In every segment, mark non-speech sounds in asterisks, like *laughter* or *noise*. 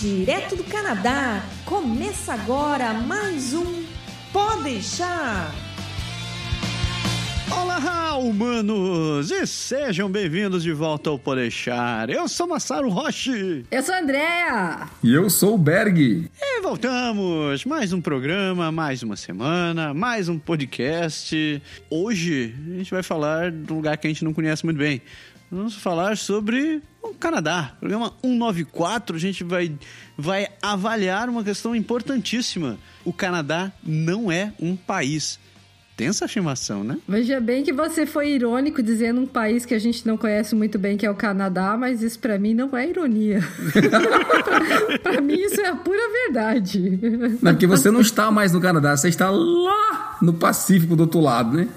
direto do Canadá. Começa agora mais um Pode deixar. Olá, humanos! E sejam bem-vindos de volta ao Podeixar. Eu sou Massaro Roche. Eu sou a Andrea. E eu sou o Berg. E voltamos! Mais um programa, mais uma semana, mais um podcast. Hoje a gente vai falar de um lugar que a gente não conhece muito bem. Vamos falar sobre o Canadá. Programa 194, a gente vai, vai avaliar uma questão importantíssima. O Canadá não é um país. Tem essa afirmação, né? Veja bem que você foi irônico dizendo um país que a gente não conhece muito bem, que é o Canadá, mas isso para mim não é ironia. *laughs* para mim isso é a pura verdade. Não, porque você não está mais no Canadá, você está lá no Pacífico do outro lado, né?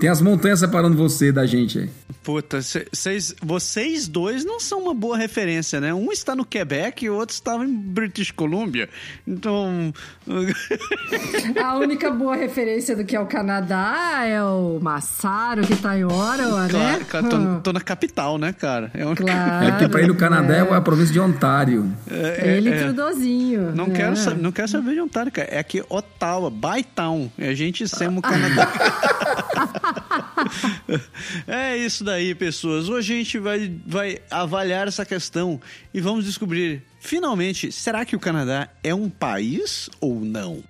Tem as montanhas separando você da gente aí. Puta, cês, vocês dois não são uma boa referência, né? Um está no Quebec e o outro estava em British Columbia. Então. *laughs* A única boa referência do que é o Canadá é o Massaro, que está em Ottawa, né? Claro, tô, tô, na capital, né, cara? É, um... claro, é que para ir no Canadá é. é a província de Ontário. É, é, Ele é. trudozinho. Não, quero é. não quero saber de Ontário, cara. É aqui Ottawa, Bytown. É a gente sendo o *laughs* Canadá. *laughs* *laughs* é isso daí, pessoas. Hoje a gente vai, vai avaliar essa questão e vamos descobrir, finalmente, será que o Canadá é um país ou não?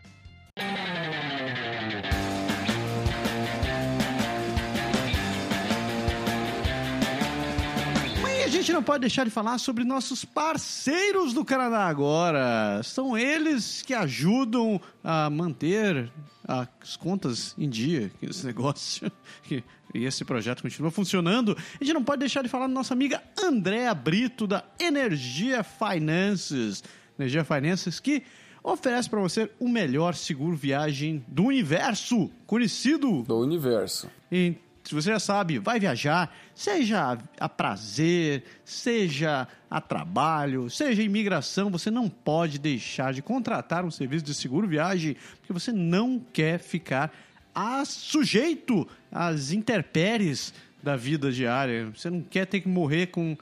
Não pode deixar de falar sobre nossos parceiros do Canadá agora. São eles que ajudam a manter as contas em dia, esse *laughs* negócio, e esse projeto continua funcionando. A gente não pode deixar de falar da nossa amiga Andréa Brito, da Energia Finances. Energia Finances que oferece para você o melhor seguro viagem do universo, conhecido. Do universo. Então, se você já sabe, vai viajar, seja a prazer, seja a trabalho, seja a imigração, você não pode deixar de contratar um serviço de seguro viagem, porque você não quer ficar a sujeito às intempéries da vida diária. Você não quer ter que morrer com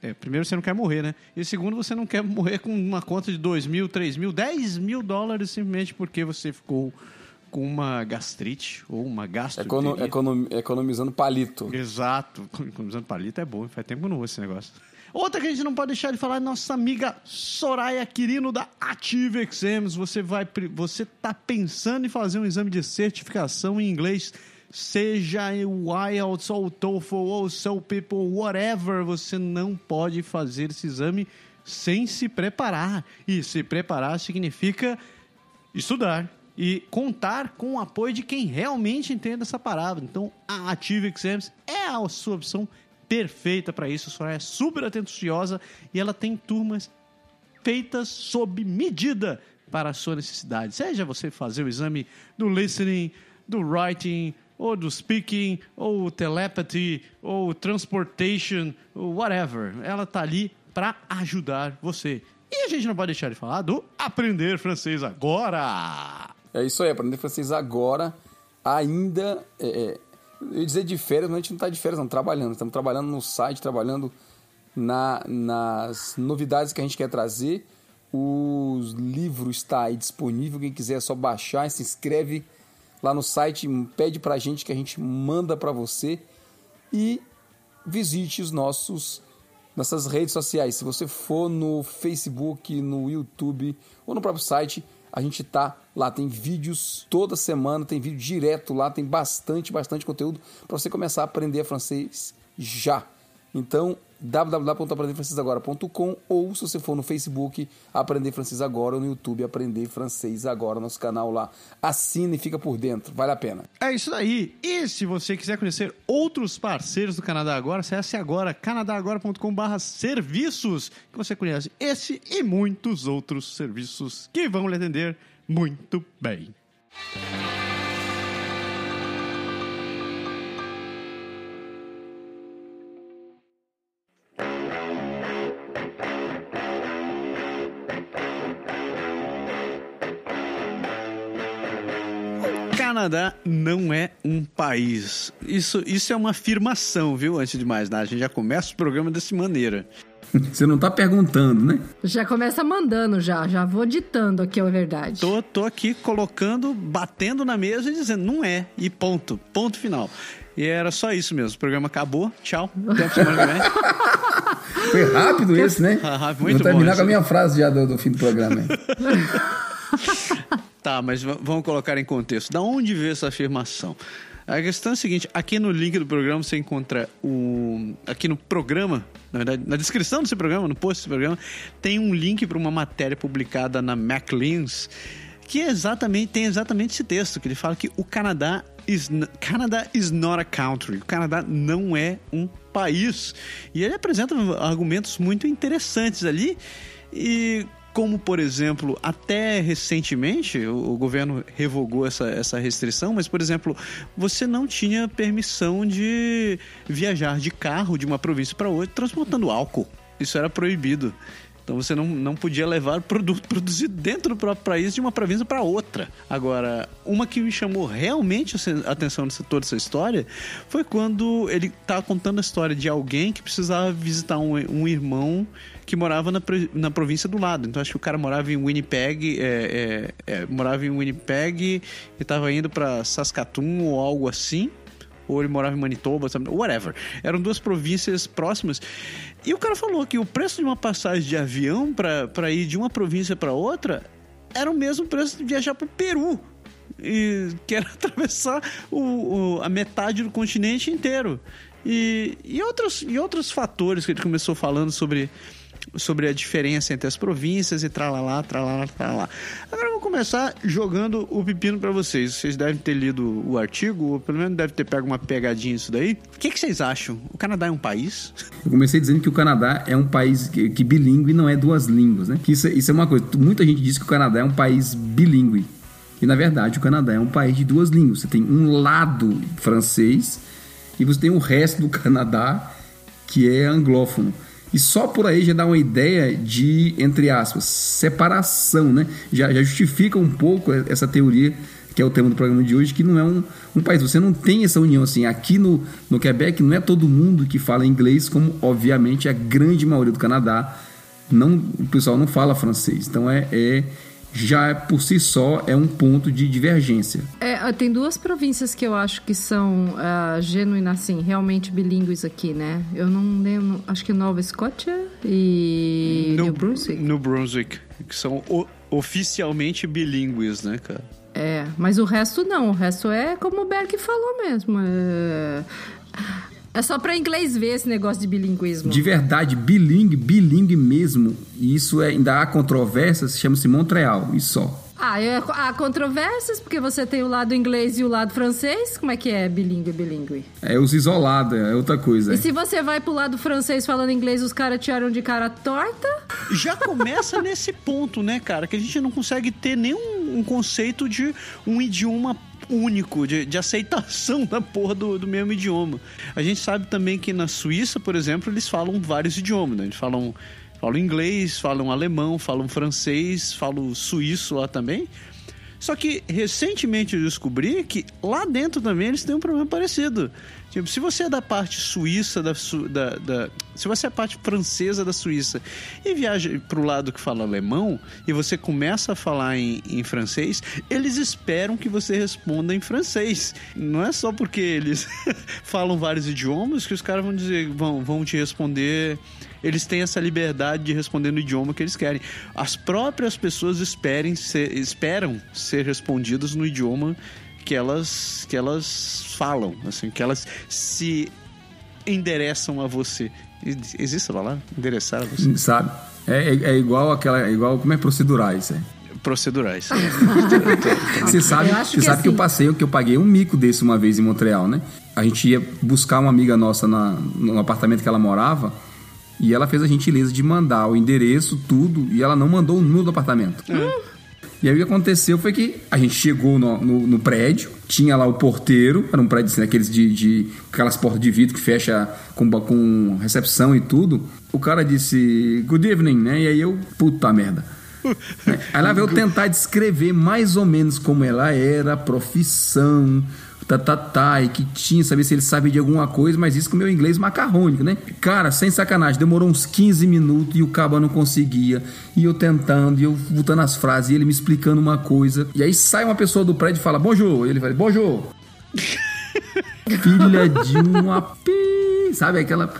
é, primeiro, você não quer morrer, né? E segundo, você não quer morrer com uma conta de 2 mil, 3 mil, 10 mil dólares simplesmente porque você ficou com uma gastrite ou uma gastroenterite. Econo, econom, economizando palito. Exato. Economizando palito é bom. Faz tempo que eu não uso esse negócio. Outra que a gente não pode deixar de falar é nossa amiga Soraya Quirino da Ative Exams. Você vai, você tá pensando em fazer um exame de certificação em inglês, seja o IELTS ou o TOEFL ou o Soul People, whatever, você não pode fazer esse exame sem se preparar. E se preparar significa estudar, e contar com o apoio de quem realmente entende essa palavra. Então, a Ative Exams é a sua opção perfeita para isso. A Soraya é super atenciosa e ela tem turmas feitas sob medida para a sua necessidade. Seja você fazer o exame do listening, do writing, ou do speaking, ou telepathy, ou transportation, ou whatever. Ela está ali para ajudar você. E a gente não pode deixar de falar do aprender francês agora. É isso aí, aprender francês agora, ainda. É, é, eu ia dizer de férias, mas a gente não está de férias, não, trabalhando. Estamos trabalhando no site, trabalhando na, nas novidades que a gente quer trazer. O livro está aí disponível, quem quiser é só baixar, se inscreve lá no site, pede para a gente que a gente manda para você e visite os nossos nossas redes sociais. Se você for no Facebook, no YouTube ou no próprio site, a gente tá lá, tem vídeos toda semana, tem vídeo direto lá, tem bastante, bastante conteúdo para você começar a aprender francês já. Então, www.aprenderfrancesagora.com ou se você for no Facebook, Aprender Francês Agora ou no YouTube, Aprender Francês Agora, nosso canal lá. Assine e fica por dentro, vale a pena. É isso daí. E se você quiser conhecer outros parceiros do Canadá Agora, acesse agora canadagora.com.br serviços que você conhece esse e muitos outros serviços que vão lhe atender muito bem. Canadá não é um país. Isso, isso é uma afirmação, viu? Antes de mais nada, a gente já começa o programa dessa maneira. Você não tá perguntando, né? Já começa mandando, já. Já vou ditando aqui a verdade. Tô, tô aqui colocando, batendo na mesa e dizendo, não é. E ponto. Ponto final. E era só isso mesmo. O programa acabou. Tchau. Até a semana que vem. *laughs* Foi rápido esse, né? Ah, muito Vou terminar bom com a minha frase já do, do fim do programa. *laughs* Tá, mas vamos colocar em contexto. Da onde veio essa afirmação? A questão é a seguinte: aqui no link do programa você encontra o. Aqui no programa, na verdade, na descrição desse programa, no post desse programa, tem um link para uma matéria publicada na Macleans que é exatamente, tem exatamente esse texto, que ele fala que o Canadá is, Canada is not a country. O Canadá não é um país. E ele apresenta argumentos muito interessantes ali. E como, por exemplo, até recentemente o, o governo revogou essa, essa restrição, mas, por exemplo, você não tinha permissão de viajar de carro de uma província para outra transportando álcool. Isso era proibido. Então você não, não podia levar produto produzido dentro do próprio país de uma província para outra. Agora, uma que me chamou realmente a atenção nessa toda essa história foi quando ele estava contando a história de alguém que precisava visitar um, um irmão que morava na, na província do lado. Então acho que o cara morava em Winnipeg, é, é, é, morava em Winnipeg e estava indo para Saskatoon ou algo assim ou ele morava em Manitoba, sabe? whatever. Eram duas províncias próximas. E o cara falou que o preço de uma passagem de avião para ir de uma província para outra era o mesmo preço de viajar para o Peru. E que era *laughs* atravessar o, o- a metade do continente inteiro. E, e, outros, e outros fatores que ele começou falando sobre, sobre a diferença entre as províncias e tralalá, tralalá, tralalá. Agora eu vou começar jogando o pepino pra vocês. Vocês devem ter lido o artigo, ou pelo menos devem ter pego uma pegadinha nisso daí. O que, que vocês acham? O Canadá é um país? Eu comecei dizendo que o Canadá é um país que, que bilíngue não é duas línguas, né? Que isso, é- isso é uma coisa. Muita gente diz que o Canadá é um país bilíngue. E na verdade o Canadá é um país de duas línguas. Você tem um lado francês e você tem o resto do Canadá que é anglófono. E só por aí já dá uma ideia de, entre aspas, separação, né? Já, já justifica um pouco essa teoria que é o tema do programa de hoje, que não é um, um país. Você não tem essa união assim. Aqui no, no Quebec não é todo mundo que fala inglês, como obviamente a grande maioria do Canadá. Não, o pessoal não fala francês. Então é, é já por si só é um ponto de divergência. É, tem duas províncias que eu acho que são uh, genuínas, assim, realmente bilíngues aqui, né? Eu não lembro, acho que Nova Escócia e New Brunswick. New Brunswick, que são o- oficialmente bilíngues, né, cara? É, mas o resto não, o resto é como o Berg falou mesmo. É, é só pra inglês ver esse negócio de bilinguismo. De verdade, bilingue, bilingue mesmo. E isso é, ainda há controvérsias, chama-se Montreal, e só. Ah, é, há controvérsias, porque você tem o lado inglês e o lado francês. Como é que é bilíngue, bilíngue? É os isolados, é outra coisa. E se você vai pro lado francês falando inglês, os caras te olham de cara torta? Já começa *laughs* nesse ponto, né, cara? Que a gente não consegue ter nenhum um conceito de um idioma único, de, de aceitação da porra do, do mesmo idioma. A gente sabe também que na Suíça, por exemplo, eles falam vários idiomas, né? Eles falam, falam inglês, falam alemão, falam francês, falam suíço lá também. Só que recentemente eu descobri que lá dentro também eles têm um problema parecido. Tipo, se você é da parte suíça da, da, da- se você é parte francesa da Suíça e viaja pro lado que fala alemão e você começa a falar em, em francês, eles esperam que você responda em francês. Não é só porque eles *laughs* falam vários idiomas que os caras vão dizer, vão, vão te responder eles têm essa liberdade de responder no idioma que eles querem. As próprias pessoas esperem ser- esperam ser respondidas no idioma que elas, que elas falam, assim, que elas se endereçam a você. Ex- Existe a palavra? Endereçar a você? Sabe? É, é, é igual aquela. É igual como é procedurais. *laughs* É. Procedurais. Você sabe, você que sabe que eu assim- passei, que eu paguei um mico desse uma vez em Montreal, né? A gente ia buscar uma amiga nossa na, no apartamento que ela morava e ela fez a gentileza de mandar o endereço, tudo, e ela não mandou o número do apartamento. E aí o que aconteceu foi que a gente chegou no, no- no prédio, tinha lá o porteiro, era um prédio assim, aqueles de, de aquelas portas de vidro que fecha com, com recepção e tudo. O cara disse good evening, né? E aí eu, puta merda. *laughs* Aí lá veio eu tentar descrever mais ou menos como ela era, a profissão, tá, tá, tá, e que tinha, saber se ele sabia de alguma coisa, mas isso com o meu inglês macarrônico, né? Cara, sem sacanagem, demorou uns 15 minutos e o cabo não conseguia, e eu tentando, e eu voltando as frases, e ele me explicando uma coisa, e aí sai uma pessoa do prédio e fala, bonjour, e ele fala, bonjour. *laughs* Filha de uma pi, sabe aquela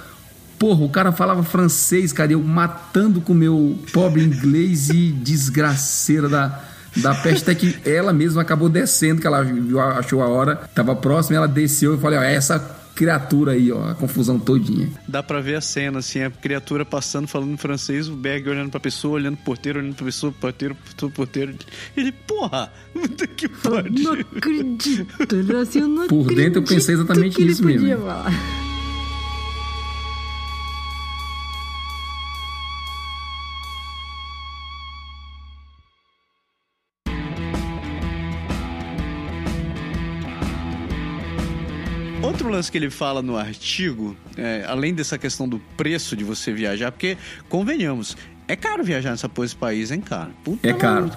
Porra, o cara falava francês, cara, eu matando com meu pobre inglês e desgraceira da, da peste, até que ela mesma acabou descendo, que ela viu, achou a hora, tava próxima, ela desceu e falei, ó, é essa criatura aí, ó, a confusão todinha. Dá pra ver a cena, assim, a criatura passando, falando em francês, o Berg olhando pra pessoa, olhando pro porteiro, olhando pra pessoa, porteiro, porteiro, porteiro. Ele, porra, puta que pariu. Não acredito, assim, eu não Por dentro eu pensei exatamente que ele nisso mesmo. falar. Outro lance que ele fala no artigo, é, além dessa questão do preço de você viajar, porque, convenhamos, é caro viajar nessa porra desse país, hein, cara? Puta É caro.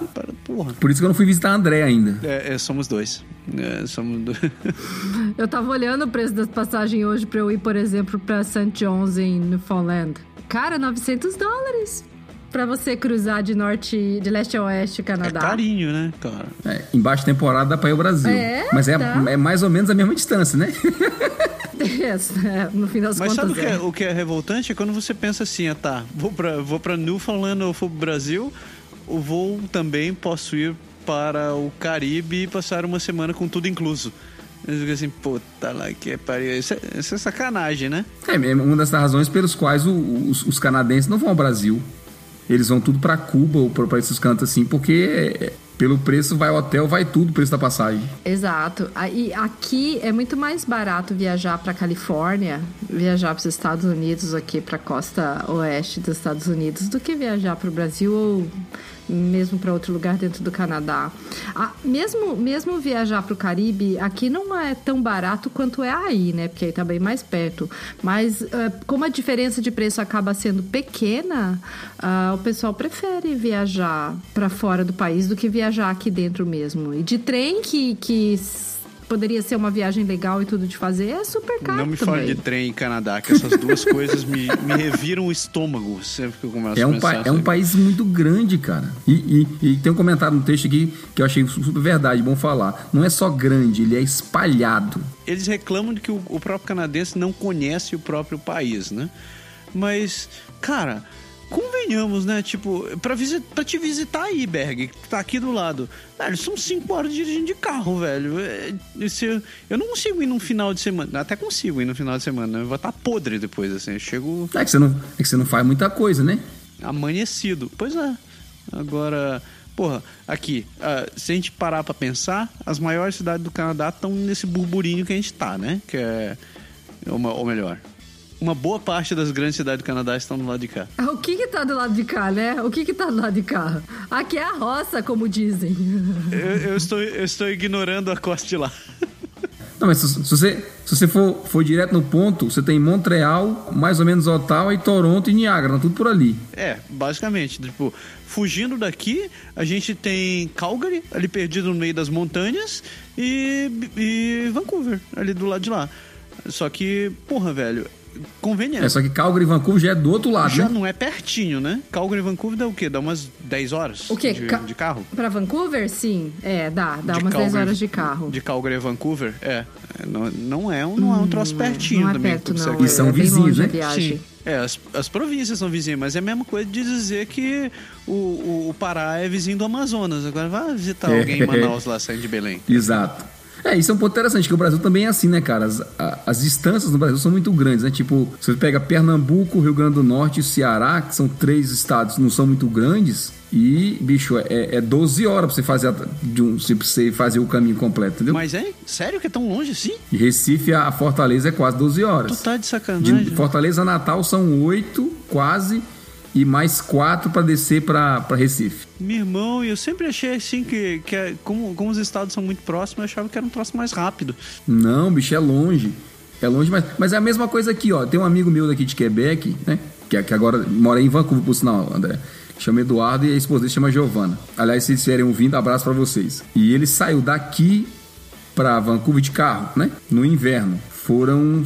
Porra. Por isso que eu não fui visitar a André ainda. É, é, somos dois. É, somos dois. *laughs* Eu tava olhando o preço das passagens hoje pra eu ir, por exemplo, pra St. John's em Newfoundland. Cara, 900 dólares pra você cruzar de norte, de leste a oeste É Canadá. carinho, né, cara? É, em baixa temporada dá pra ir ao Brasil. É, Mas é, tá. é mais ou menos a mesma distância, né? É, no fim das Mas contas. sabe o que, é, é. o que é revoltante? É quando você pensa assim, ah, tá, vou pra, vou pra Newfoundland ou vou pro Brasil, ou vou também, posso ir para o Caribe e passar uma semana com tudo incluso. Eu digo assim, puta lá que é pariu. Isso é, isso é sacanagem, né? É mesmo, uma das razões pelos quais o- os, os canadenses não vão ao Brasil. Eles vão tudo pra Cuba ou pra esses cantos assim, porque é, pelo preço vai hotel, vai tudo o preço da passagem. Exato. Aí, aqui é muito mais barato viajar para Califórnia, viajar para os Estados Unidos aqui para costa oeste dos Estados Unidos do que viajar para o Brasil ou mesmo para outro lugar dentro do Canadá. Ah, mesmo mesmo viajar para o Caribe aqui não é tão barato quanto é aí, né? Porque aí tá bem mais perto. Mas eh, como a diferença de preço acaba sendo pequena, ah, o pessoal prefere viajar para fora do país do que viajar aqui dentro mesmo. E de trem que, que poderia ser uma viagem legal e tudo de fazer é super caro não me também. fale de trem e Canadá, que essas duas coisas me, me reviram o estômago sempre que eu começo É a um, pensar. pa- é um país muito grande, cara. E, e- e tem um comentário no texto aqui que eu achei super verdade, bom falar. Não é só grande, ele é espalhado. eles reclamam de que o, o próprio canadense não conhece o próprio país, né? Mas, cara, convenhamos, né? Tipo, pra, pra te visitar aí, Berg, que tá aqui do lado. Velho, são cinco horas dirigindo de carro, velho. É, esse- eu, não consigo ir num final de semana. Até consigo ir no final de semana, né? Eu vou estar podre depois, assim. Eu chego É que você não, é que você não faz muita coisa, né? amanhecido. Pois é. Agora, porra, aqui, ah, se a gente parar pra pensar, as maiores cidades do Canadá estão nesse burburinho que a gente tá, né? Que é. Uma, ou melhor, uma boa parte das grandes cidades do Canadá estão do lado de cá. O que que tá do lado de cá, né? O que que tá do lado de cá? Aqui é a roça, como dizem. *laughs* Eu, eu estou, eu estou ignorando a costa de lá. *laughs* Não, mas se, se você, se você for, for direto no ponto, você tem Montreal, mais ou menos Ottawa, e Toronto e Niagara, tudo por ali. É, basicamente, tipo, fugindo daqui, a gente tem Calgary, ali perdido no meio das montanhas, e, e Vancouver, ali do lado de lá. Só que, porra, velho, conveniente. É, só que Calgary e Vancouver já é do outro lado, Já né? não é pertinho, né? Calgary e Vancouver dá o quê? Dá umas 10 horas O quê? De, Ca- de carro? Pra Vancouver, sim. É, dá. Dá De umas 10 Calgary- horas de carro. De Calgary a Vancouver? É. Não, não é um, não é um troço pertinho não é também. perto, não. E são é vizinhos, né? Sim. É, as, as províncias são vizinhas, mas é a mesma coisa de dizer que o, o, o Pará é vizinho do Amazonas. Agora vai visitar É. alguém em Manaus *laughs* lá saindo de Belém. Exato. É, isso é um ponto interessante, que o Brasil também é assim, né, cara? As, a- as distâncias no Brasil são muito grandes, né? Tipo, você pega Pernambuco, Rio Grande do Norte e Ceará, que são três estados, não são muito grandes, e, bicho, é, é 12 horas pra você fazer, a- de um, se você fazer o caminho completo, entendeu? Mas é? Sério que é tão longe assim? De Recife a Fortaleza é quase 12 horas. Tu tá de sacanagem. De Fortaleza a Natal são 8, quase, e mais 4 pra descer pra Recife. Meu irmão, eu sempre achei assim que, que é- como, como os estados são muito próximos, eu achava que era um troço mais rápido. Não, bicho, é longe. É longe, mas, mas é a mesma coisa aqui, ó. Tem um amigo meu daqui de Quebec, né? Que, que agora mora em Vancouver, por sinal, André. Chama Eduardo e a esposa dele chama Giovana. Aliás, se eles estiverem ouvindo, abraço pra vocês. E ele saiu daqui para Vancouver de carro, né? No inverno. Foram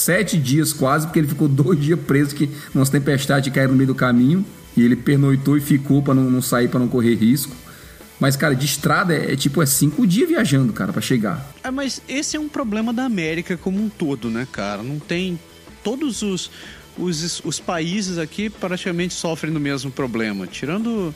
sete dias quase, porque ele ficou dois dias preso, que umas tempestades caíram no meio do caminho. E ele pernoitou e ficou para não, não, sair, para não correr risco. Mas, cara, de estrada é, é tipo é cinco dias viajando, cara, para chegar. É, mas esse é um problema da América como um todo, né, cara? Não tem. Todos os, os, os países aqui praticamente sofrem do mesmo problema. Tirando.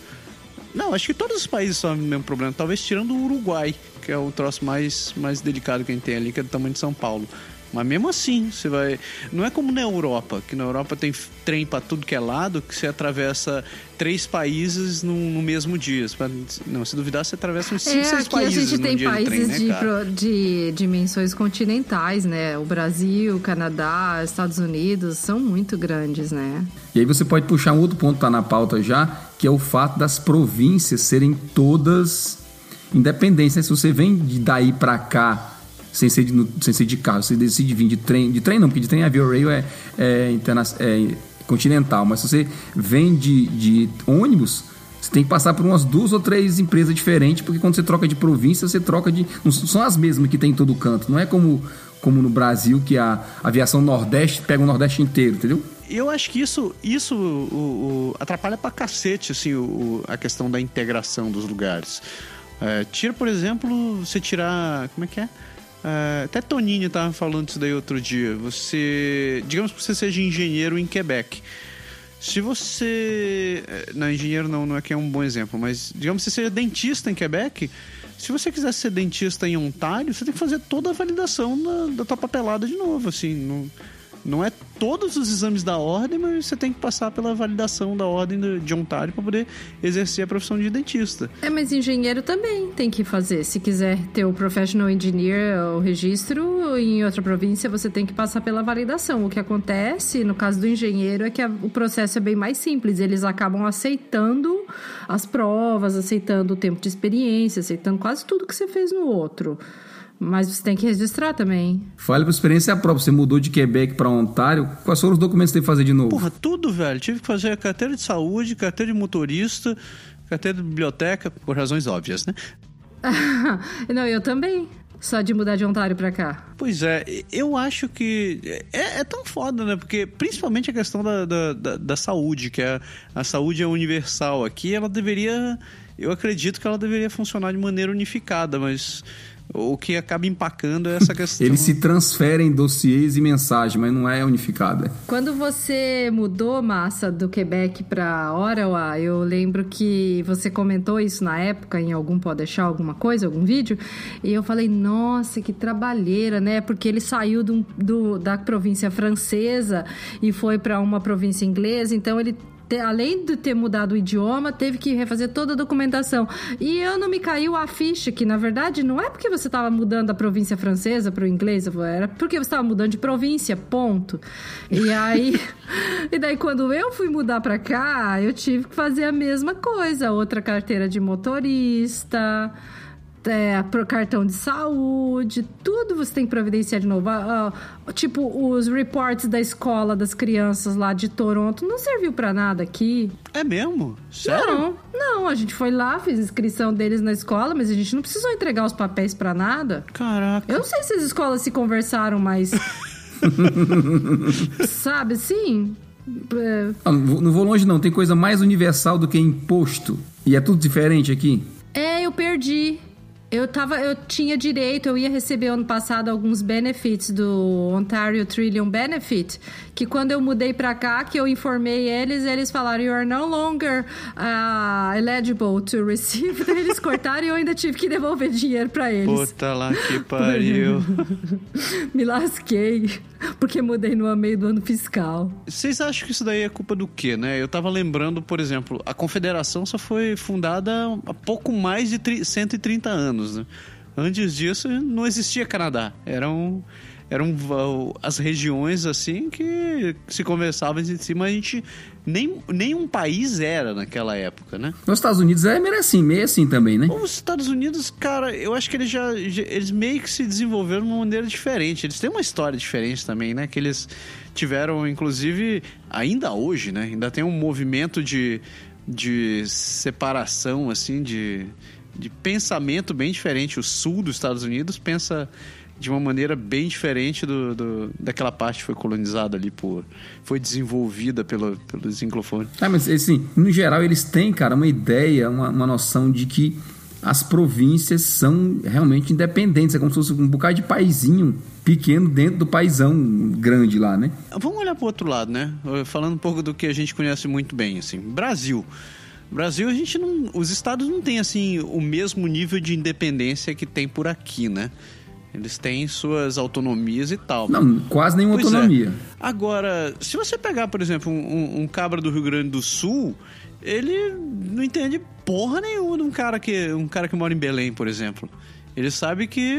Não, acho que todos os países sofrem do mesmo problema. Talvez tirando o Uruguai, que é o troço mais, mais delicado que a gente tem ali, que é do tamanho de São Paulo. Mas mesmo assim, você vai. Não é como na Europa, que na Europa tem trem para tudo que é lado, que você atravessa três países no, no mesmo dia. Não, se duvidar, você atravessa uns cinco, é, seis países. A gente tem de países trem, de, né, pro, de dimensões continentais, né? O Brasil, o Canadá, Estados Unidos são muito grandes, né? E aí você pode puxar um outro ponto que tá na pauta já, que é o fato das províncias serem todas independentes. Né? Se você vem de daí para cá sem ser, de, sem ser de carro. Você decide vir de trem, de trem não, porque de trem a Via Rail é, é, interna, é continental, mas se você vem de, de ônibus, você tem que passar por umas duas ou três empresas diferentes, porque quando você troca de província, você troca de. Não são as mesmas que tem em todo canto. Não é como, como no Brasil, que a aviação Nordeste pega o Nordeste inteiro, entendeu? Eu acho que isso, isso o, o, atrapalha pra cacete assim, o, a questão da integração dos lugares. É, tira, por exemplo, você tirar. Como é que é? Uh, até Toninho estava falando isso daí outro dia. Você. Digamos que você seja engenheiro em Quebec. Se você. Eh, não, engenheiro não, não é que é um bom exemplo, mas digamos que você seja dentista em Quebec. Se você quiser ser dentista em Ontário, você tem que fazer toda a validação da, da tua papelada de novo, assim. Não, não é todos os exames da ordem, mas você tem que passar pela validação da ordem de Ontário para poder exercer a profissão de dentista. É, mas engenheiro também tem que fazer. Se quiser ter o professional engineer, o registro em outra província, você tem que passar pela validação. O que acontece no caso do engenheiro é que a, o processo é bem mais simples. Eles acabam aceitando as provas, aceitando o tempo de experiência, aceitando quase tudo que você fez no outro. Mas você tem que registrar também. Fale por experiência própria. Você mudou de Quebec para Ontário. Quais foram os documentos que você teve que fazer de novo? Porra, tudo, velho. Tive que fazer a carteira de saúde, carteira de motorista, carteira de biblioteca, por razões óbvias, né? *laughs* Não, eu também. Só de mudar de Ontário para cá. Pois é, eu acho que é, é, tão foda, né? Porque principalmente a questão da, da, da, da saúde, que é, a saúde é universal aqui, ela deveria. Eu acredito que ela deveria funcionar de maneira unificada, mas o que acaba empacando é essa questão. Eles se transferem dossiês e mensagens, mas não é unificada. Quando você mudou, Massa, do Quebec para Ottawa, eu lembro que você comentou isso na época, em algum pode deixar alguma coisa, algum vídeo, e eu falei, nossa, que trabalheira, né? Porque ele saiu do, do da província francesa e foi para uma província inglesa, então ele além de ter mudado o idioma, teve que refazer toda a documentação. E eu não me caiu a ficha que, na verdade, não é porque você estava mudando da província francesa para o inglês, era porque você estava mudando de província, ponto. E *laughs* aí, e daí quando eu fui mudar para cá, eu tive que fazer a mesma coisa, outra carteira de motorista é, pro cartão de saúde, tudo você tem que providenciar de novo. Uh, tipo, os reports da escola das crianças lá de Toronto não serviu para nada aqui. É mesmo? Sério? Não, não, a gente foi lá, fez inscrição deles na escola, mas a gente não precisou entregar os papéis para nada. Caraca. Eu não sei se as escolas se conversaram, mas. *laughs* Sabe, sim. É... Ah, não vou longe, não. Tem coisa mais universal do que imposto. E é tudo diferente aqui? É, eu perdi. Eu tava, eu tinha direito, eu ia receber ano passado alguns benefits do Ontario Trillium Benefit, que quando eu mudei para cá, que eu informei eles, eles falaram you are no longer uh, eligible to receive. eles cortaram e eu ainda tive que devolver dinheiro para eles. Puta lá que *laughs* pariu. Me lasquei, porque mudei no meio do ano fiscal. Vocês acham que isso daí é culpa do quê, né? Eu tava lembrando, por exemplo, a Confederação só foi fundada há pouco mais de 130 anos. Né? Antes disso, não existia Canadá. Eram, eram as regiões assim que se conversavam em cima. A gente nem, nenhum país era naquela época, né? Nos Estados Unidos é meio assim, meio assim também, né? Os Estados Unidos, cara, eu acho que eles já, já, eles meio que se desenvolveram de uma maneira diferente. Eles têm uma história diferente também, né? Que eles tiveram, inclusive, ainda hoje, né? Ainda tem um movimento de, de separação, assim, de de pensamento bem diferente. O sul dos Estados Unidos pensa de uma maneira bem diferente do, do, daquela parte que foi colonizada ali por. foi desenvolvida pelo, pelos anglofones. Ah, mas assim, no geral eles têm, cara, uma ideia, uma, uma noção de que as províncias são realmente independentes. É como se fosse um bocado de paizinho pequeno dentro do paizão grande lá, né? Vamos olhar para o outro lado, né? Falando um pouco do que a gente conhece muito bem, assim. Brasil. Brasil, a gente não. Os estados não têm, assim, o mesmo nível de independência que tem por aqui, né? Eles têm suas autonomias e tal. Não, quase nenhuma pois é. autonomia. É. Agora, se você pegar, por exemplo, um, um, cabra do Rio Grande do Sul, ele não entende porra nenhuma de um cara que, um cara que mora em Belém, por exemplo. Ele sabe que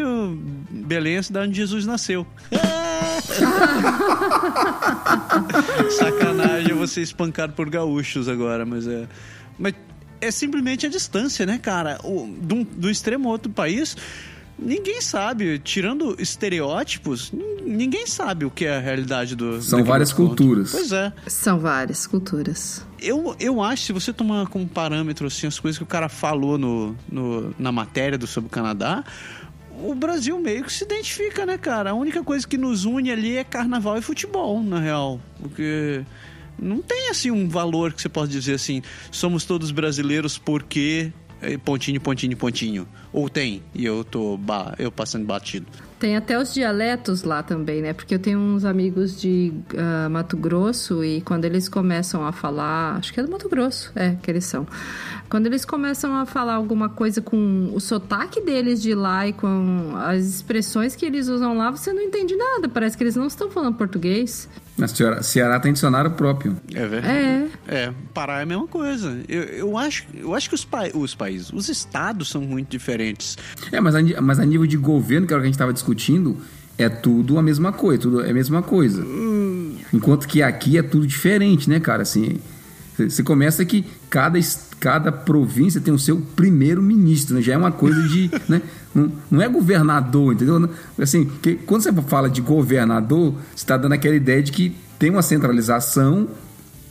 Belém é a cidade onde Jesus nasceu. *laughs* Sacanagem você espancado por gaúchos agora, mas é. Mas é simplesmente a distância, né, cara? O, do, do extremo outro país Ninguém sabe, tirando estereótipos, ninguém sabe o que é a realidade do. São várias culturas. Pois é. São várias culturas. Eu, eu acho, se você tomar como parâmetro assim, as coisas que o cara falou no, no, na matéria do sobre o Canadá, o Brasil meio que se identifica, né, cara? A única coisa que nos une ali é carnaval e futebol, na real. Porque não tem assim um valor que você possa dizer assim, somos todos brasileiros porque pontinho, pontinho, pontinho. Ou tem, e eu tô eu passando batido. Tem até os dialetos lá também, né? Porque eu tenho uns amigos de uh, Mato Grosso e quando eles começam a falar, acho que é do Mato Grosso, é, que eles são. Quando eles começam a falar alguma coisa com o sotaque deles de lá e com as expressões que eles usam lá, você não entende nada. Parece que eles não estão falando português. Na Ceará, Ceará tem dicionário próprio. É verdade. É. é. Pará é a mesma coisa. Eu, eu, acho, eu acho que os, pa os países, os estados são muito diferentes. É, mas a, mas a nível de governo, que era o que a gente estava discutindo, é tudo a mesma coisa, tudo é a mesma coisa. Hum. Enquanto que aqui é tudo diferente, né, cara? Assim, você começa que cada, cada província tem o seu primeiro-ministro, né? Já é uma coisa de. *laughs* né? não, não é governador, entendeu? Assim, que, quando você fala de governador, você está dando aquela ideia de que tem uma centralização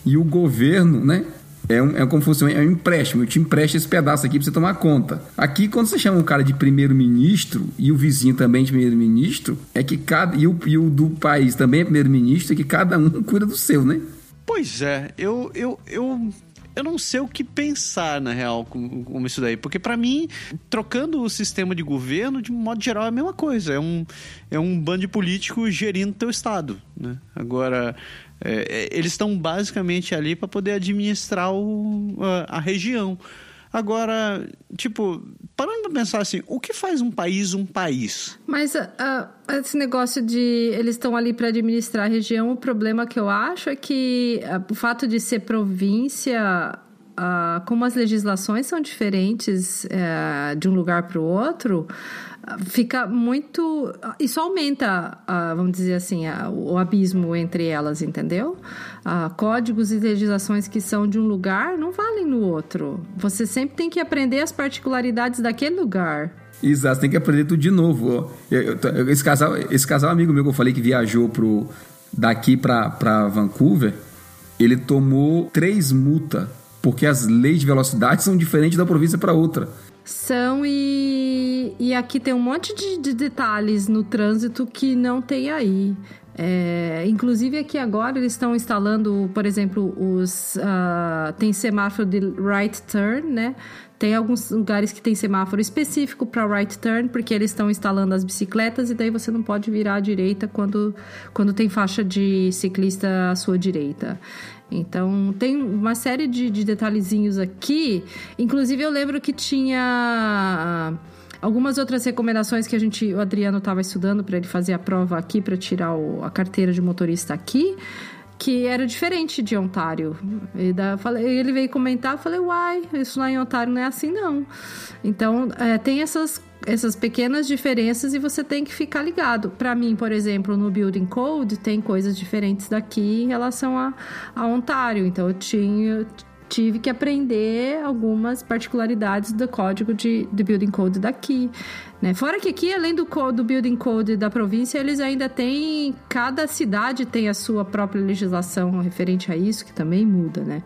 e o governo, né? É, um, é como se fosse um, é um empréstimo. Eu te empresto esse pedaço aqui para você tomar conta. Aqui, quando você chama um cara de primeiro-ministro e o vizinho também de primeiro-ministro, é que cada. E o, e o do país também é primeiro-ministro, é que cada um *laughs* cuida do seu, né? Pois é, eu, eu, eu eu não sei o que pensar, na real, com, com isso daí. Porque, para mim, trocando o sistema de governo, de modo geral, é a mesma coisa. É um, é um bando de políticos gerindo teu Estado. Né? Agora, é, é eles estão basicamente ali para poder administrar o, a, a região. Agora, tipo, parando pra pensar assim, o que faz um país um país? Mas uh, esse negócio de eles estão ali para administrar a região, o problema que eu acho é que uh, o fato de ser província Uh, como as legislações são diferentes uh, de um lugar para o outro, fica muito. Isso aumenta, vamos dizer assim, o abismo entre elas, entendeu? códigos e legislações que são de um lugar não valem no outro. Você sempre tem que aprender as particularidades daquele lugar. Exato, tem que aprender tudo de novo. Esse, casal, esse casal amigo meu que eu falei que viajou pro, daqui para Vancouver, ele tomou três multas, porque as leis de velocidade *laughs* são diferentes da província para outra. São e, e aqui tem um monte de, de detalhes no trânsito que não tem aí. É, inclusive aqui agora eles estão instalando, por exemplo, os uh, tem semáforo de right turn, né? Tem alguns lugares que tem semáforo específico para right turn, porque eles estão instalando as bicicletas e daí você não pode virar à direita quando, quando tem faixa de ciclista à sua direita. Então, tem uma série de, de detalhezinhos aqui. Inclusive, eu lembro que tinha algumas outras recomendações que a gente, o Adriano estava estudando para ele fazer a prova aqui, para tirar o, a carteira de motorista aqui que era diferente de Ontário. E da, falei, ele veio comentar, eu falei, uai, isso lá em Ontário não é assim, não. Então, é, tem essas essas pequenas diferenças e você tem que ficar ligado. Para mim, por exemplo, no Building Code tem coisas diferentes daqui em relação a, a Ontário. Então eu tinha tive que aprender algumas particularidades do código de, de Building Code daqui. Né? Fora que aqui, além do, do Building Code da província, eles ainda têm. Cada cidade tem a sua própria legislação referente a isso, que também muda, né?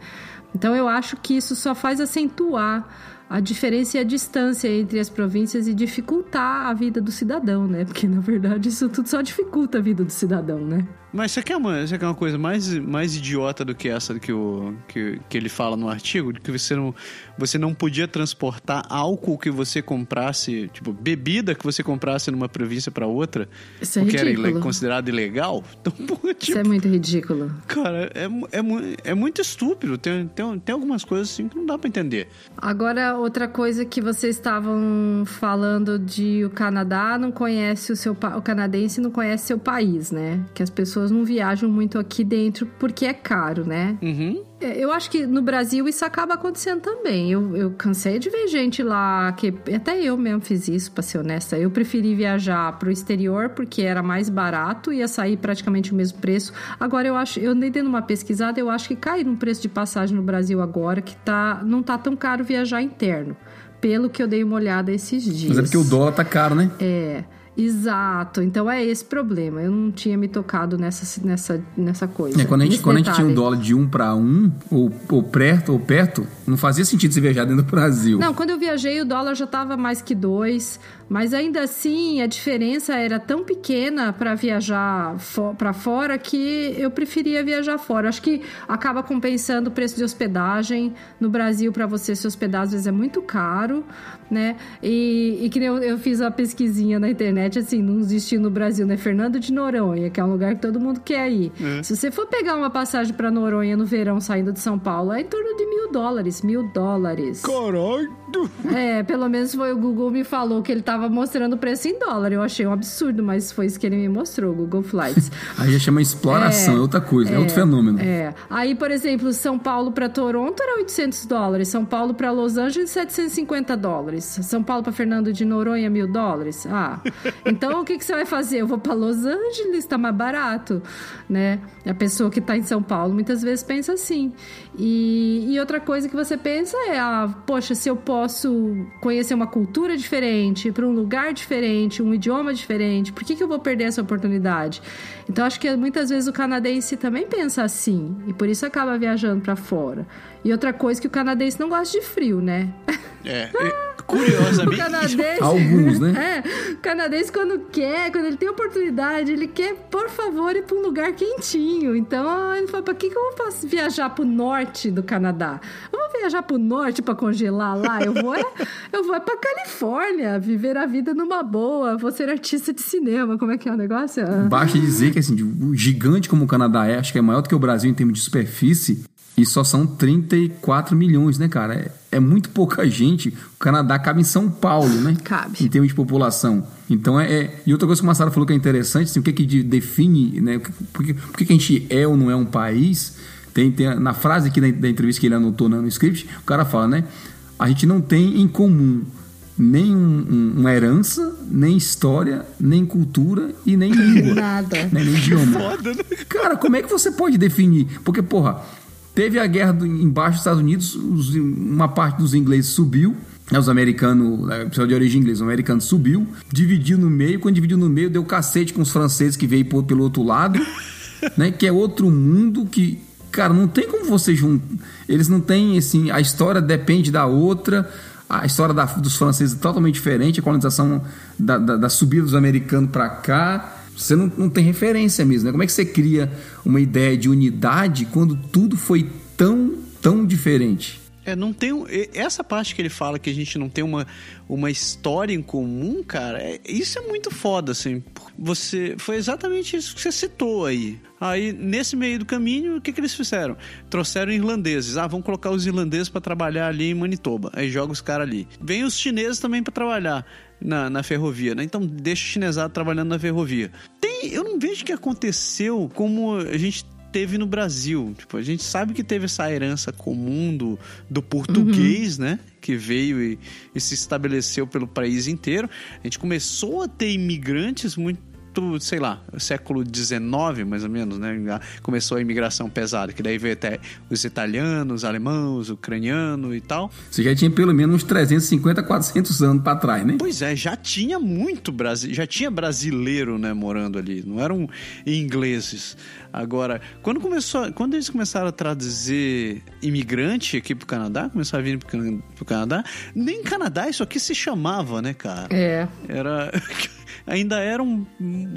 Então eu acho que isso só faz acentuar a diferença e a distância entre as províncias e dificultar a vida do cidadão, né? Porque na verdade isso tudo só dificulta a vida do cidadão, né? Mas você quer uma, você quer uma coisa mais, mais idiota do que essa que, o, que, que ele fala no artigo? Que você não, você não podia transportar álcool que você comprasse, tipo, bebida que você comprasse numa província para outra, Isso é porque era ridículo. ile- considerado ilegal? *laughs* Então, tipo, Isso é muito ridículo. cara, é, é, é muito estúpido. Tem, tem, tem algumas coisas assim que não dá pra entender. Agora, outra coisa que vocês estavam falando de o Canadá não conhece o seu o canadense não conhece seu país, né? Que as pessoas não viajam muito aqui dentro porque é caro, né? Uhum. É, Eu acho que no Brasil isso acaba acontecendo também. Eu, eu cansei de ver gente lá que até eu mesmo fiz isso, pra ser honesta. Eu preferi viajar pro exterior porque era mais barato, ia sair praticamente o mesmo preço. Agora eu acho, eu andei dando uma pesquisada, eu acho que cai no preço de passagem no Brasil agora que tá não tá tão caro viajar interno, pelo que eu dei uma olhada esses dias. Mas é porque o dólar tá caro, né? É, exato. Então é esse problema. Eu não tinha me tocado nessa nessa nessa coisa. É, quando a gente, quando a gente tinha um dólar de um para um, ou, ou perto, ou perto, não fazia sentido você viajar dentro do Brasil. Não, quando eu viajei o dólar já estava mais que dois, mas ainda assim a diferença era tão pequena para viajar fo para fora que eu preferia viajar fora. Acho que acaba compensando o preço de hospedagem no Brasil para você se hospedar às vezes é muito caro, né? E, e que nem eu, eu fiz a pesquisinha na internet assim, num destino no Brasil, né? Fernando de Noronha, que é um lugar que todo mundo quer ir. Se você for pegar uma passagem para Noronha no verão saindo de São Paulo, é em torno de mil dólares, mil dólares. Caralho! É, pelo menos foi o Google me falou que ele tava mostrando o preço em dólar. Eu achei um absurdo, mas foi isso que ele me mostrou, Google Flights. *laughs* Aí já chama exploração, é, outra coisa, é, outro fenômeno. É. Aí, por exemplo, São Paulo para Toronto era 800 dólares, São Paulo para Los Angeles 750 dólares, São Paulo para Fernando de Noronha mil dólares. Ah, *laughs* então o que, que você vai fazer? Eu vou para Los Angeles, tá mais barato, né? A pessoa que tá em São Paulo muitas vezes pensa assim. E, e outra coisa que você pensa é, ah, poxa, se eu posso conhecer uma cultura diferente, para um lugar diferente, um idioma diferente, por que, que eu vou perder essa oportunidade? Então acho que muitas vezes o canadense também pensa assim e por isso acaba viajando para fora. E outra coisa que o canadense não gosta de frio, né? É, *laughs* curiosamente. Canadense, Alguns, né? É, o canadense quando quer, quando ele tem oportunidade, ele quer, por favor, ir para um lugar quentinho. Então ele fala, para que, que eu vou viajar para o norte do Canadá? Eu vou viajar para o norte para congelar lá? Eu vou, é, eu vou é para Califórnia, viver a vida numa boa, vou ser artista de cinema. Como é que é o negócio? Basta dizer que, assim, o gigante como o Canadá é, acho que é maior do que o Brasil em termos de superfície, e só são 34 milhões, né, cara? É, é, muito pouca gente. O Canadá cabe em São Paulo, né? *laughs* Cabe. Em termos de população. Então é. é... E outra coisa que o Massaro falou que é interessante, assim, o que, é que define, né? Por que, por que a gente é ou não é um país? Tem, tem na frase aqui da, da entrevista que ele anotou no script, o cara fala, né? A gente não tem em comum nem um, um, uma herança, nem história, nem cultura e nem *laughs* língua. Nada. Né, nem idioma. *laughs* Foda, né? Cara, como é que você pode definir? Porque, porra, teve a guerra do, embaixo dos Estados Unidos, os, uma parte dos ingleses subiu, né, os americanos, pessoal de origem inglesa, o americano subiu, dividiu no meio, quando dividiu no meio, deu cacete com os franceses que veio por, pelo outro lado, *laughs* né? Que é outro mundo que, cara, não tem como você juntar. Eles não têm, assim, a história depende da outra a história da, dos franceses é totalmente diferente, a colonização da, da, da subida dos americanos para cá. Você não, não tem referência mesmo, né? Como é que você cria uma ideia de unidade quando tudo foi tão, tão diferente? É, não tem. Essa parte que ele fala que a gente não tem uma, uma história em comum, cara, é, isso é muito foda, assim. Você. Foi exatamente isso que você citou aí. Aí, nesse meio do caminho, o que, que eles fizeram? Trouxeram irlandeses. Ah, vamos colocar os irlandeses para trabalhar ali em Manitoba. Aí joga os caras ali. Vem os chineses também para trabalhar na, na ferrovia, né? Então deixa o chinesado trabalhando na ferrovia. Tem. Eu não vejo que aconteceu como a gente teve no Brasil. Tipo, a gente sabe que teve essa herança comum do, do português, uhum. né? Que veio e, e, se estabeleceu pelo país inteiro. A gente começou a ter imigrantes muito do, sei lá, século XIX, mais ou menos, né? Começou a imigração pesada, que daí veio até os italianos, alemãos, ucraniano e tal. Você já tinha pelo menos uns 350, 400 anos para trás, né? Pois é, já tinha muito brasi já tinha brasileiro, né, morando ali, não eram ingleses. Agora, quando começou, quando eles começaram a traduzir imigrante aqui pro Canadá, começaram a vir pro, pro Canadá, nem Canadá isso aqui se chamava, né, cara? É. Era *laughs* ainda era um.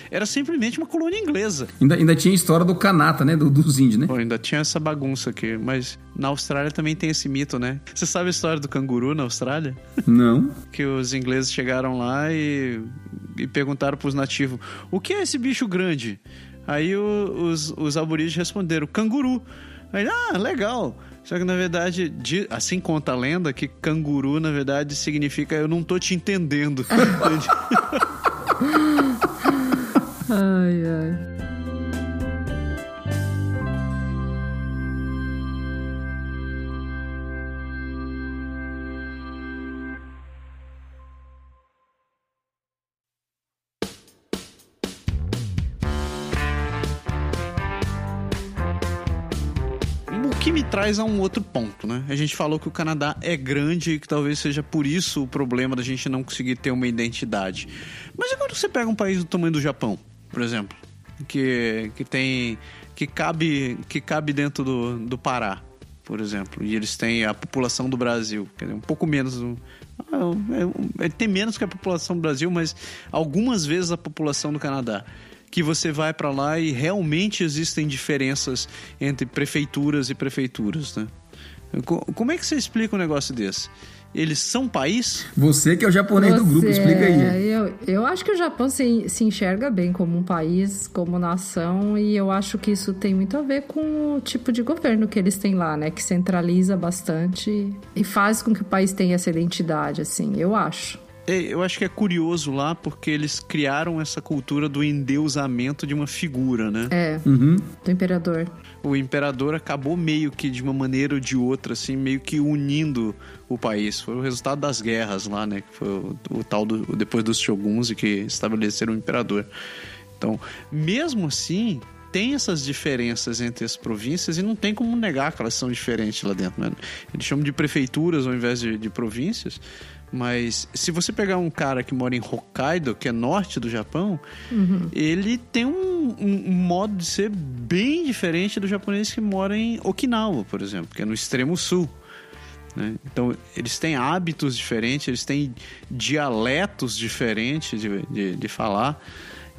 Era simplesmente uma colônia inglesa. Ainda, ainda tinha a história do canata, né? Do, dos índios, né? Pô, ainda tinha essa bagunça aqui. Mas na Austrália também tem esse mito, né? Você sabe a história do canguru na Austrália? *laughs* Não. que os ingleses chegaram lá e, e perguntaram pros nativos: o que é esse bicho grande? Aí o, os, os aborígenes responderam: canguru. Aí, ah, legal. Só que na verdade, de, assim conta a lenda, que canguru na verdade significa eu não tô te entendendo. *laughs* *laughs* ai, ai. O que me traz a um outro ponto, né? A gente falou que o Canadá é grande e que talvez seja por isso o problema da gente não conseguir ter uma identidade. Mas quando você pega um país do tamanho do Japão, por exemplo, que, que tem que cabe que cabe dentro do, do Pará, por exemplo, e eles têm a população do Brasil, quer dizer, um pouco menos do, é, é, tem menos que a população do Brasil, mas algumas vezes a população do Canadá que você vai para lá e realmente existem diferenças entre prefeituras e prefeituras, né? Como é que você explica um negócio desse? Eles são país? Você que é o japonês do grupo, explica aí. É, eu, eu acho que o Japão se, se enxerga bem como um país, como nação, e eu acho que isso tem muito a ver com o tipo de governo que eles têm lá, né? Que centraliza bastante e faz com que o país tenha essa identidade, assim, eu acho. É, eu acho que é curioso lá porque eles criaram essa cultura do endeusamento de uma figura, né? É, Uhum. do imperador. O imperador acabou meio que de uma maneira ou de outra, assim, meio que unindo o país. Foi o resultado das guerras lá, né? Que foi o, o tal do depois dos shoguns e que estabeleceram o imperador. Então, mesmo assim, tem essas diferenças entre as províncias e não tem como negar que elas são diferentes lá dentro. Né? Eles chamam de prefeituras ao invés de, de províncias. Mas se você pegar um cara que mora em Hokkaido, que é norte do Japão, ele tem um, um- modo de ser bem diferente do japonês que mora em Okinawa, por exemplo, que é no extremo sul. né? Então, eles têm hábitos diferentes, eles têm dialetos diferentes de, de, de falar.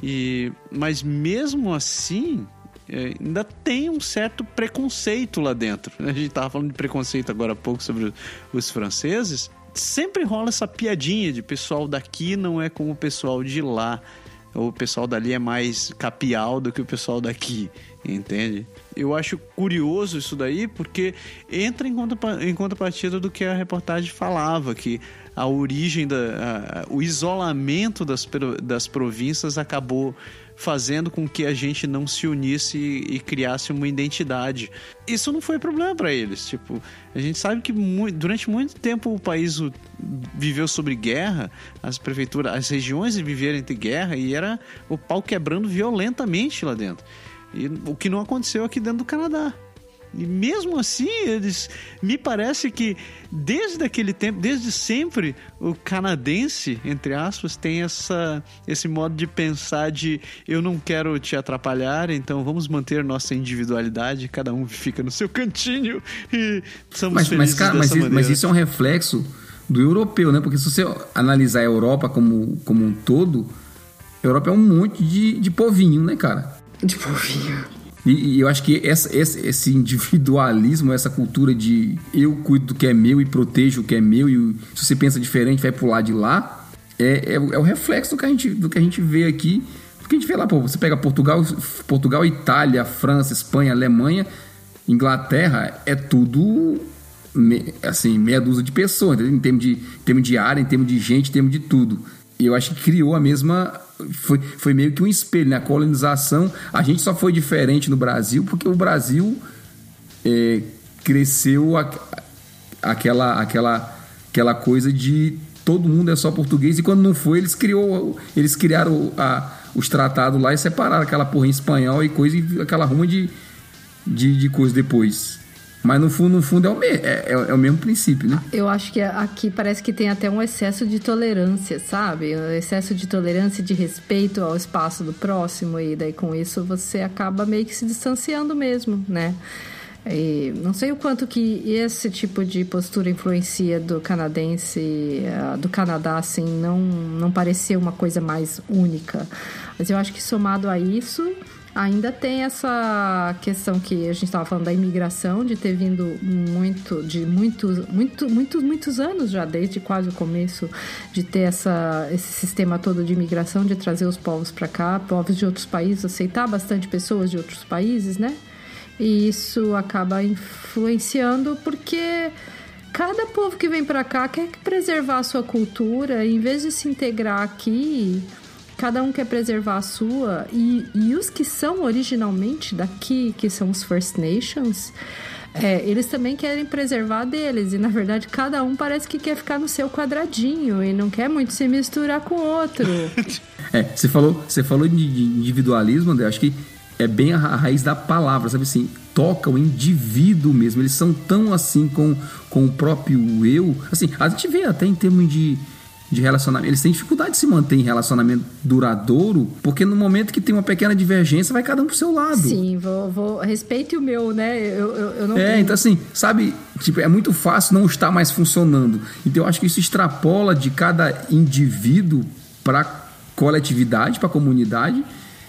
E, mas mesmo assim, é, ainda tem um certo preconceito lá dentro. A gente estava falando de preconceito agora há pouco sobre os franceses. Sempre rola essa piadinha de pessoal daqui não é como o pessoal de lá. Ou o pessoal dali é mais capial do que o pessoal daqui, entende? Eu acho curioso isso daí porque entra em, em contrapartida do que a reportagem falava, que a origem, da, a- o isolamento das, das províncias acabou fazendo com que a gente não se unisse e, e criasse uma identidade. Isso não foi problema para eles. Tipo, a gente sabe que mu- durante muito tempo o país viveu sobre guerra, as prefeituras, as regiões viveram entre guerra e era o pau quebrando violentamente lá dentro. E o que não aconteceu aqui dentro do Canadá. E mesmo assim, eles me parece que desde aquele tempo, desde sempre, o canadense, entre aspas, tem essa, esse modo de pensar de eu não quero te atrapalhar, então vamos manter nossa individualidade, cada um fica no seu cantinho e somos Mas, felizes mas, cara, mas, dessa isso- mas maneira. isso é um reflexo do europeu, né? Porque se você analisar a Europa como, como um todo, a Europa é um monte de, de povinho, né, cara? De povinho. E, e eu acho que essa- esse, esse individualismo, essa cultura de eu cuido do que é meu e protejo o que é meu, e se você pensa diferente, vai lado de lá, é, é, o- é o reflexo do que, a gente, do que a gente vê aqui. Do que a gente vê lá, pô, você pega Portugal, Portugal, Itália, França, Espanha, Alemanha, Inglaterra, é tudo assim, meia dúzia de pessoas, em termos de, em termos de área, em termos de gente, em termos de tudo. E eu acho que criou a mesma. Foi, foi meio que um espelho, né? A colonização. A gente só foi diferente no Brasil porque o Brasil é, cresceu a- aquela, aquela, aquela coisa de todo mundo é só português e quando não foi, eles, criou, eles criaram a, os tratados lá e separaram aquela porra em espanhol e coisa e aquela ruma de, de, de coisa depois. Mas no fundo, no fundo é o, é, é, é, o mesmo princípio, né? Eu acho que aqui parece que tem até um excesso de tolerância, sabe? Um excesso de tolerância e de respeito ao espaço do próximo, e daí com isso você acaba meio que se distanciando mesmo, né? E não sei o quanto que esse tipo de postura influencia do canadense, uh, do Canadá, assim, não, não parecer uma coisa mais única. Mas eu acho que somado a isso, ainda tem essa questão que a gente estava falando da imigração, de ter vindo muito, de muitos, muito, muitos, muitos anos já, desde quase o começo, de ter essa, esse sistema todo de imigração, de trazer os povos para cá, povos de outros países, aceitar bastante pessoas de outros países, né? E isso acaba influenciando porque cada povo que vem para cá quer preservar a sua cultura, em vez de se integrar aqui, cada um quer preservar a sua. E, e os que são originalmente daqui, que são os First Nations, é, eles também querem preservar deles. E na verdade, cada um parece que quer ficar no seu quadradinho e não quer muito se misturar com o outro. *laughs* é, você falou, você falou de individualismo, André. Acho que é bem a raiz da palavra, sabe assim? Toca o indivíduo mesmo. Eles são tão assim com, com o próprio eu. Assim, a gente vê até em termos de, de relacionamento. Eles têm dificuldade de se manter em relacionamento duradouro, porque no momento que tem uma pequena divergência, vai cada um pro seu lado. Sim, vou, vou respeite o meu, né? Eu, eu, eu não É, tenho... então assim, sabe, tipo, é muito fácil não estar mais funcionando. Então eu acho que isso extrapola de cada indivíduo para coletividade, para comunidade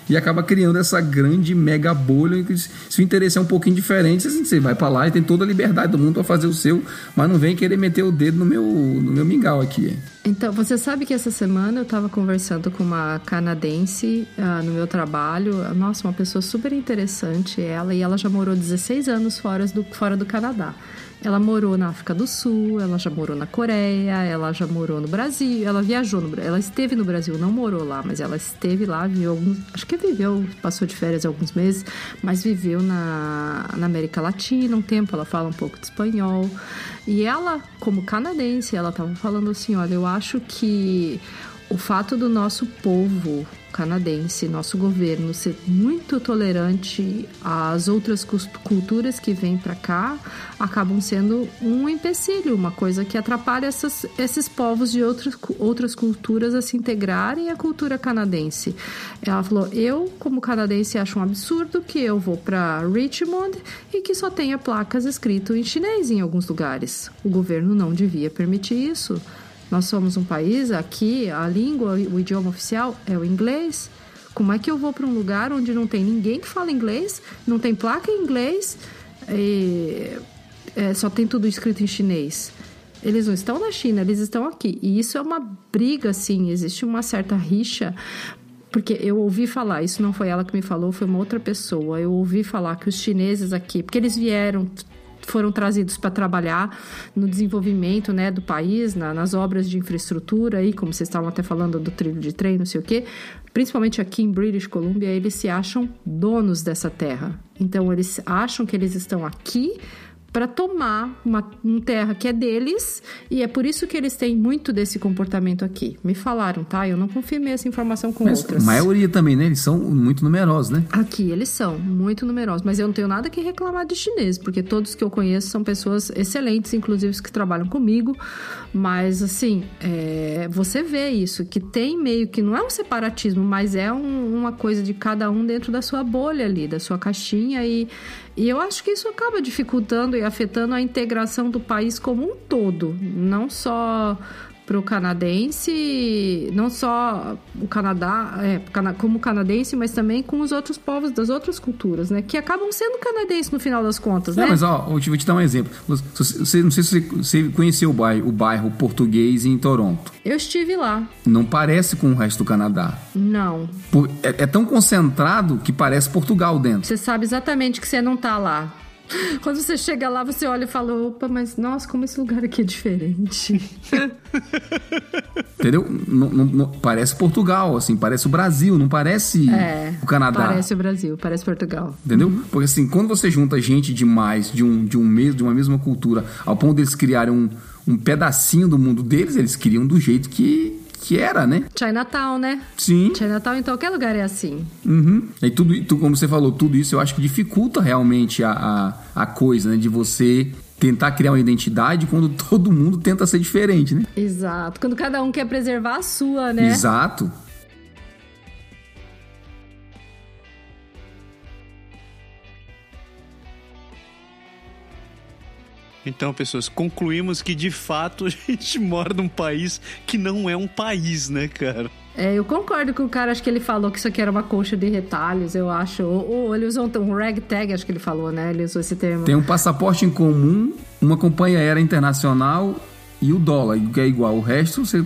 e acaba criando essa grande mega bolha. Se o interesse é um pouquinho diferente, você vai para lá e tem toda a liberdade do mundo para fazer o seu, mas não vem querer meter o dedo no meu, no meu mingau aqui. Então, você sabe que essa semana eu estava conversando com uma canadense uh, no meu trabalho. Nossa, uma pessoa super interessante, ela, e ela já morou 16 anos fora do, fora do Canadá. Ela morou na África do Sul, ela já morou na Coreia, ela já morou no Brasil, ela viajou no Ela esteve no Brasil, não morou lá, mas ela esteve lá, viveu alguns. Acho que viveu, passou de férias alguns meses, mas viveu na, na América Latina um tempo, ela fala um pouco de espanhol. E ela, como canadense, ela estava falando assim: olha, eu acho que o fato do nosso povo canadense, nosso governo ser muito tolerante às outras culturas que vêm para cá, acabam sendo um empecilho, uma coisa que atrapalha essas, esses povos de outras, outras culturas a se integrarem à cultura canadense. Ela falou: eu, como canadense, acho um absurdo que eu vou para Richmond e que só tenha placas escrito em chinês em alguns lugares. O governo não devia permitir isso. Nós somos um país, aqui a língua, o idioma oficial é o inglês. Como é que eu vou para um lugar onde não tem ninguém que fala inglês, não tem placa em inglês, e, é, só tem tudo escrito em chinês? Eles não estão na China, eles estão aqui. E isso é uma briga, assim, existe uma certa rixa porque eu ouvi falar, isso não foi ela que me falou, foi uma outra pessoa. Eu ouvi falar que os chineses aqui, porque eles vieram foram trazidos para trabalhar no desenvolvimento né, do país, na, nas obras de infraestrutura, aí, como vocês estavam até falando do trilho de trem, não sei o quê. Principalmente aqui em British Columbia, eles se acham donos dessa terra. Então, eles acham que eles estão aqui para tomar uma, uma terra que é deles e é por isso que eles têm muito desse comportamento aqui. Me falaram, tá? Eu não confirmei essa informação com mas outras. A maioria também, né? Eles são muito numerosos, né? Aqui eles são muito numerosos, mas eu não tenho nada que reclamar de chinês, porque todos que eu conheço são pessoas excelentes, inclusive os que trabalham comigo. Mas assim, é, você vê isso, que tem meio que não é um separatismo, mas é um, uma coisa de cada um dentro da sua bolha ali, da sua caixinha e e eu acho que isso acaba dificultando e afetando a integração do país como um todo, não só para o canadense, não só o Canadá, é, como canadense, mas também com os outros povos das outras culturas, né? Que acabam sendo canadenses no final das contas, né? Não, mas ó, eu vou te dar um exemplo. Você, não sei se você conheceu o bairro, o bairro português em Toronto. Eu estive lá. Não parece com o resto do Canadá. Não. É, é tão concentrado que parece Portugal dentro. Você sabe exatamente que você não tá lá. Quando você chega lá, você olha e fala: opa, mas nossa, como esse lugar aqui é diferente. *laughs* Entendeu? Não, não, não, parece Portugal, assim, parece o Brasil, não parece é, o Canadá. Parece o Brasil, parece Portugal. Entendeu? Uhum. Porque assim, quando você junta gente demais de, um, de, um mesmo, de uma mesma cultura, ao ponto deles criarem um, um pedacinho do mundo deles, eles criam do jeito que, que era, né? Chinatown, né? Sim. Chinatown em qualquer lugar é assim. Uhum. E tudo, tu, como você falou, tudo isso eu acho que dificulta realmente a, a, a coisa, né? De você tentar criar uma identidade quando *laughs* todo mundo tenta ser diferente, né? Exato. Quando cada um quer preservar a sua, né? Exato. Então, pessoas, concluímos que de fato *laughs* a gente mora num país que não é um país, né, cara? É, eu concordo com o cara, acho que ele falou que isso aqui era uma colcha de retalhos, eu acho. Ou, ou ele usou um, um ragtag, acho que ele falou, né? Ele usou esse termo. Tem um passaporte em comum, uma companhia aérea internacional e o dólar, que é igual. O resto você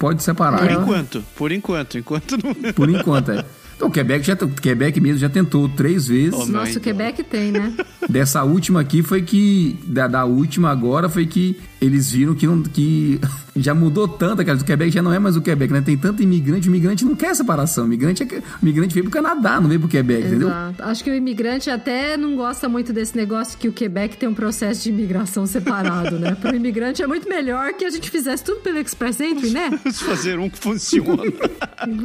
pode separar. Por enquanto, por enquanto, enquanto não. Por enquanto, é. *laughs* Então, o Quebec, já, o Quebec mesmo já tentou três vezes. Oh, Nossa, o Quebec tem, né? Dessa última aqui foi que. Da, da última agora foi que eles viram que, não, que *laughs* já mudou tanto, cara. O Quebec já não é mais o Quebec, né? Tem tanto imigrante, o imigrante não quer separação. O imigrante, é, o imigrante veio pro Canadá, não veio pro Quebec, entendeu? Exato. Acho que o imigrante até não gosta muito desse negócio que o Quebec tem um processo de imigração separado, né? Para o imigrante é muito melhor que a gente fizesse tudo pelo Express Entry, né? *laughs* Fazer um que funciona. *laughs*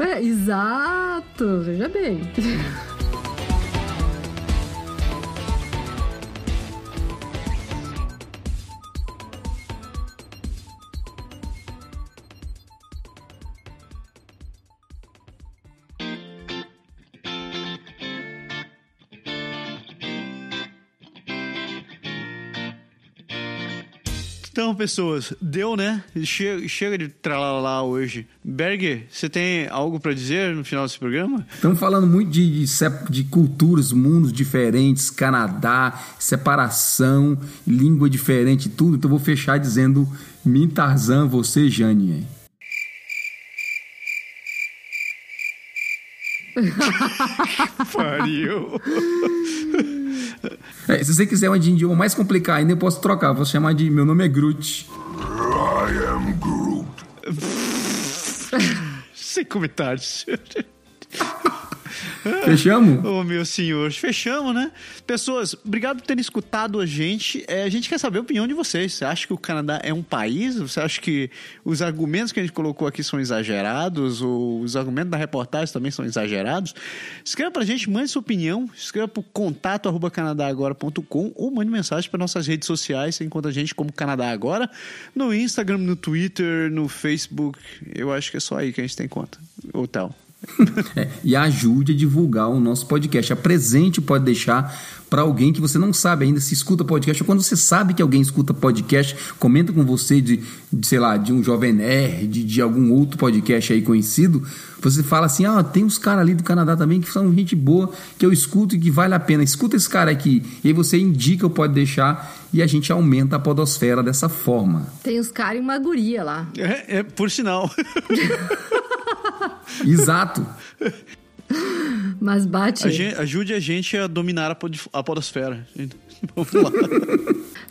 É, Exato, veja bem. Então, pessoas, deu, né? Chega, chega de tralalá hoje. Berger, você tem algo pra dizer no final desse programa? Estamos falando muito de, de, de culturas, mundos diferentes, Canadá, separação, língua diferente, tudo. Então vou fechar dizendo mim, Tarzan, você, Jane. *laughs* Pariu. *laughs* *laughs* É, se você quiser uma de idioma mais complicado ainda, eu posso trocar. Eu posso chamar de meu nome é Groot. *laughs* Sem comentários. Fechamos? Ô, meu senhor, fechamos, né? Pessoas, obrigado por terem escutado a gente. É, a gente quer saber a opinião de vocês. Você acha que o Canadá é um país? Você acha que os argumentos que a gente colocou aqui são exagerados? Ou os argumentos da reportagem também são exagerados? Escreva pra gente, mande sua opinião. Escreva pro contato arroba canadagora.com ou mande mensagem para nossas redes sociais. Você encontra a gente como Canadá Agora. No Instagram, no Twitter, no Facebook. Eu acho que é só aí que a gente tem conta. Ou tal. *laughs* É, e ajude a divulgar o nosso podcast. Apresente pode deixar para alguém que você não sabe ainda se escuta podcast. Ou quando você sabe que alguém escuta podcast, comenta com você de, de, sei lá, de um Jovem Nerd, de, algum outro podcast aí conhecido. Você fala assim: ah, tem uns caras ali do Canadá também que são gente boa, que eu escuto e que vale a pena. Escuta esse cara aqui. E aí você indica o Pode Deixar e a gente aumenta a podosfera dessa forma. Tem os caras e uma guria lá. É, é por sinal. *laughs* Exato. Mas bate. A gente- ajude a gente a dominar a, pod- a podosfera.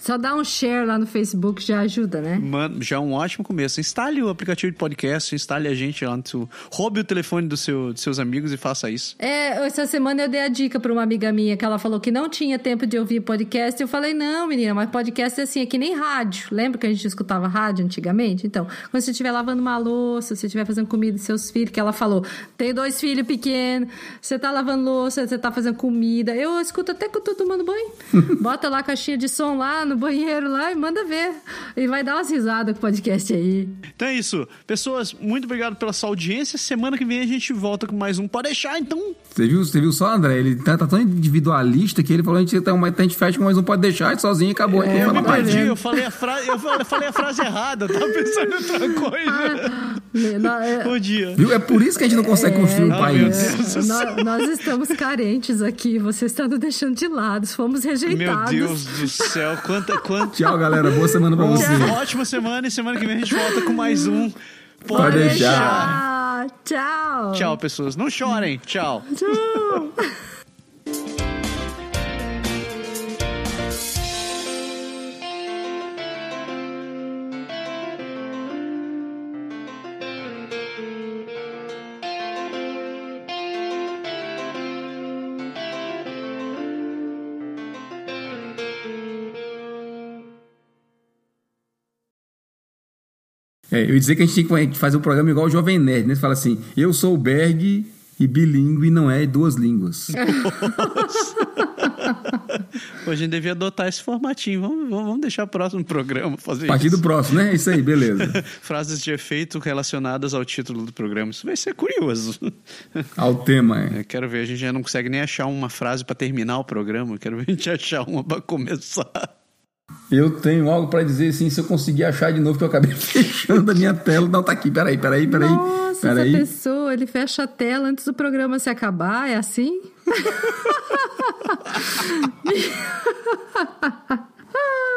Só dá um share lá no Facebook já ajuda, né? Mano, já é um ótimo começo. Instale o aplicativo de podcast, instale a gente lá no seu... Roube o telefone do seu, dos seus amigos e faça isso. É, essa semana eu dei a dica pra uma amiga minha que ela falou que não tinha tempo de ouvir podcast. Eu falei, não, menina, mas podcast é assim, é que nem rádio. Lembra que a gente escutava rádio antigamente? Então, quando você estiver lavando uma louça, você estiver fazendo comida dos seus filhos, que ela falou, tem dois filhos pequenos, você tá lavando louça, você tá fazendo comida. Eu escuto até que eu tô tomando banho. *laughs* Bota lá a caixinha de som lá no banheiro lá e manda ver. E vai dar umas risadas com o podcast aí. Então é isso. Pessoas, muito obrigado pela sua audiência. Semana que vem a gente volta com mais um. Pode deixar, então. Você viu, você viu só, André? Ele tá, tá tão individualista que ele falou: a gente, tá, uma- a gente fecha com mais um, pode deixar, sozinho e acabou. Então, Eu me perdi, eu falei a frase, eu falei, a frase errada, eu tava pensando em outra *laughs* coisa. Na- é- Bom dia. Viu? É por isso que a gente não consegue construir um Ah, país. meu Deus. É, nós, nós estamos carentes aqui, você está nos deixando de lado, fomos Meu. Deus do céu, quanta, quanta, Tchau, galera. Boa semana pra você. Uma ótima semana e semana que vem a gente volta com mais um. Pode, Pode deixar. Ah, tchau. Tchau, pessoas. Não chorem. Tchau. Tchau. É, eu ia dizer que a gente tem que fazer um programa igual o Jovem Nerd, né? Você fala assim, eu sou o Berg e bilíngue não é duas línguas. *laughs* Pô, a gente devia adotar esse formatinho. Vamos, vamos deixar o próximo programa fazer A partir isso. do próximo, né? Isso aí, beleza. *laughs* Frases de efeito relacionadas ao título do programa. Isso vai ser curioso. Ao tema, é. Eu quero ver, a gente já não consegue nem achar uma frase pra terminar o programa. Eu quero ver a gente achar uma pra começar. Eu tenho algo pra dizer, assim, se eu conseguir achar de novo, que eu acabei *laughs* fechando a minha tela. Não, tá aqui, peraí, peraí, peraí. Nossa, peraí. essa pessoa, ele fecha a tela antes do programa se acabar, é assim? *laughs* *laughs*